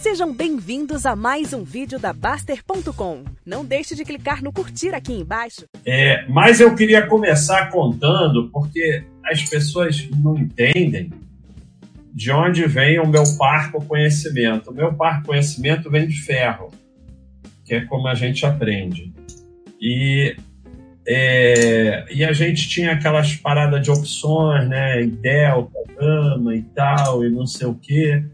Sejam bem-vindos a mais um vídeo da Baster.com. Não deixe de clicar no curtir aqui embaixo. É, mas eu queria começar contando, porque as pessoas não entendem de onde vem o meu parco conhecimento. O meu parco conhecimento vem de ferro, que é como a gente aprende. E, é, e a gente tinha aquelas paradas de opções, né? Delta, Gama e tal, e não sei o quê.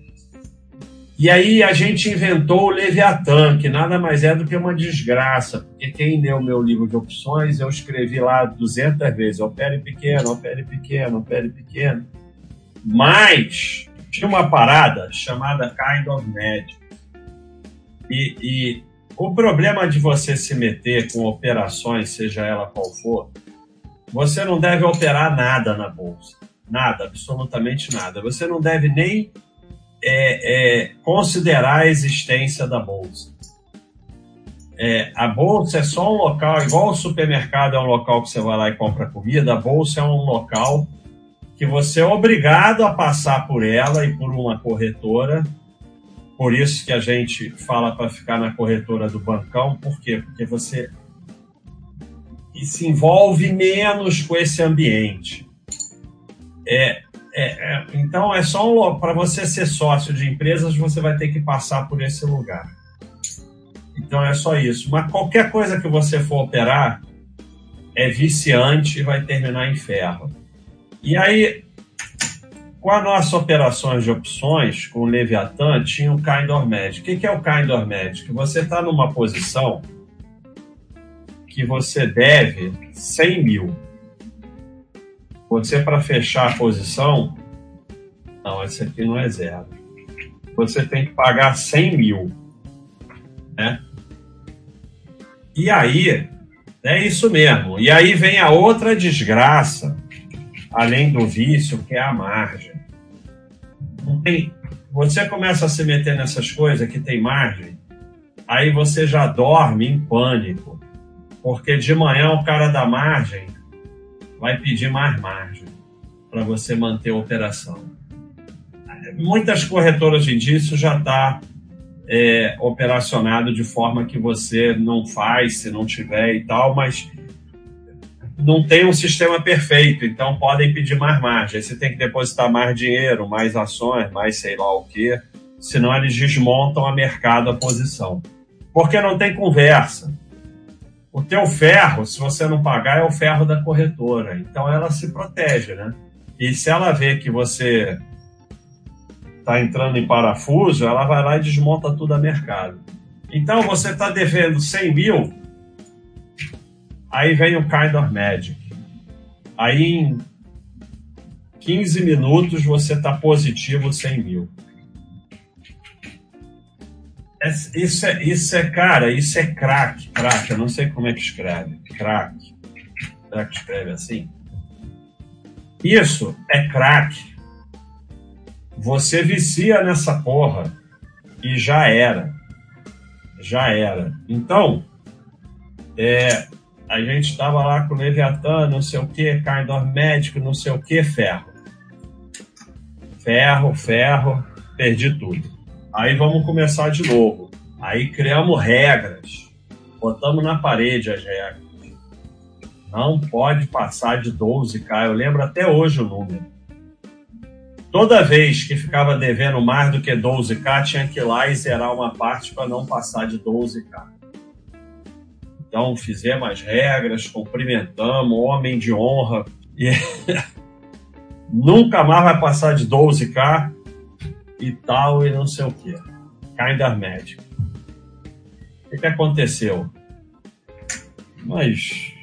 E aí a gente inventou o Leviatã, que nada mais é do que uma desgraça, porque quem leu meu livro de opções, eu escrevi lá 200 vezes, opere pequeno, opere pequeno, opere pequeno. Mas tinha uma parada chamada Kind of Magic. E, e o problema de você se meter com operações, seja ela qual for, você não deve operar nada na bolsa. Nada, absolutamente nada. Você não deve nem é, é, considerar a existência da bolsa. É, a bolsa é só um local, igual o supermercado é um local que você vai lá e compra comida, a bolsa é um local que você é obrigado a passar por ela e por uma corretora. Por isso que a gente fala para ficar na corretora do bancão, por quê? Porque você se envolve menos com esse ambiente. É, é, é, então é só um, para você ser sócio de empresas, você vai ter que passar por esse lugar. Então é só isso. Mas qualquer coisa que você for operar é viciante e vai terminar em ferro. E aí, com as nossas operações de opções, com o Leviathan, tinha o Kind of Magic. O que é o Kind of Magic? Você está numa posição que você deve 100 mil você, para fechar a posição, não, esse aqui não é zero. Você tem que pagar 100 mil. Né? E aí, é isso mesmo. E aí vem a outra desgraça, além do vício, que é a margem. Tem, você começa a se meter nessas coisas que tem margem, aí você já dorme em pânico. Porque de manhã o cara da margem vai pedir mais margem para você manter a operação. Muitas corretoras de indício já está é, operacionado de forma que você não faz se não tiver e tal, mas não tem um sistema perfeito, então podem pedir mais margem. Você tem que depositar mais dinheiro, mais ações, mais sei lá o que, senão eles desmontam a mercado a posição. Porque não tem conversa. O teu ferro, se você não pagar, é o ferro da corretora. Então ela se protege, né? E se ela vê que você está entrando em parafuso, ela vai lá e desmonta tudo a mercado. Então você está devendo 100 mil, aí vem o Kind of Magic. Aí em 15 minutos você está positivo 100 mil. É, isso é, isso é, cara, isso é crack, crack, eu não sei como é que escreve, crack. Será que escreve assim? Isso é crack. Você vicia nessa porra e já era. Já era. Então, é, a gente estava lá com o Leviatã, não sei o que, Kind médico, não sei o que, ferro. Ferro, ferro, perdi tudo. Aí vamos começar de novo. Aí criamos regras, botamos na parede as regras. Não pode passar de 12K. Eu lembro até hoje o número. Toda vez que ficava devendo mais do que 12K, tinha que ir lá e zerar uma parte para não passar de 12K. Então fizemos as regras, cumprimentamos, homem de honra. E nunca mais vai passar de 12K e tal, e não sei o que. Kind of Magic. O que, que aconteceu? Mas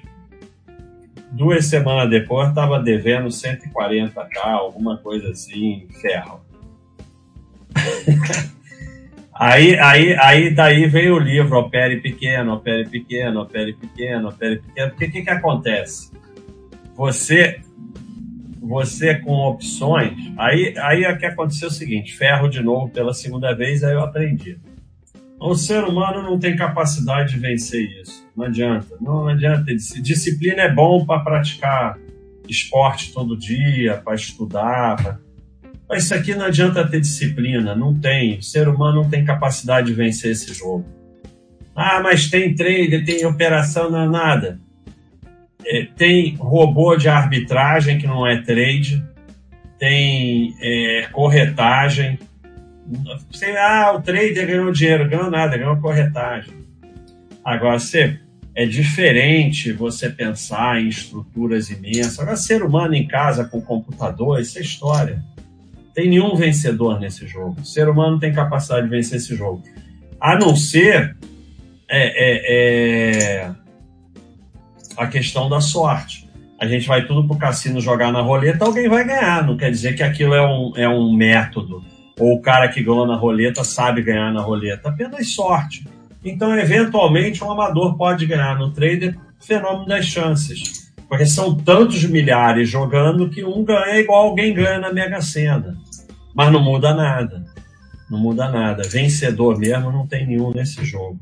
duas semanas depois estava devendo 140k, alguma coisa assim, ferro. aí, aí, aí daí veio o livro Opere Pequeno, Opere Pequeno, Opere Pequeno, Opere Pequeno. Porque o que, que acontece? Você você com opções, aí, aí é que aconteceu o seguinte, ferro de novo pela segunda vez, aí eu aprendi. O ser humano não tem capacidade de vencer isso. Não adianta. Não, adianta. Disciplina é bom para praticar esporte todo dia, para estudar, Mas isso aqui não adianta ter disciplina, não tem. O ser humano não tem capacidade de vencer esse jogo. Ah, mas tem trader, tem operação, não é nada. É, tem robô de arbitragem que não é trade, tem é, corretagem. Sei, ah, o trader ganhou dinheiro, ganhou nada, ganhou corretagem. Agora, você, é diferente você pensar em estruturas imensas. Agora, ser humano em casa com computador, isso é história. Tem nenhum vencedor nesse jogo. O ser humano tem capacidade de vencer esse jogo. A não ser é, é, é a questão da sorte. A gente vai tudo para o cassino jogar na roleta, alguém vai ganhar. Não quer dizer que aquilo é um, é um método. Ou o cara que ganhou na roleta sabe ganhar na roleta. Apenas sorte. Então, eventualmente, um amador pode ganhar no trader fenômeno das chances. Porque são tantos milhares jogando que um ganha igual alguém ganha na Mega Sena. Mas não muda nada. Não muda nada. Vencedor mesmo não tem nenhum nesse jogo.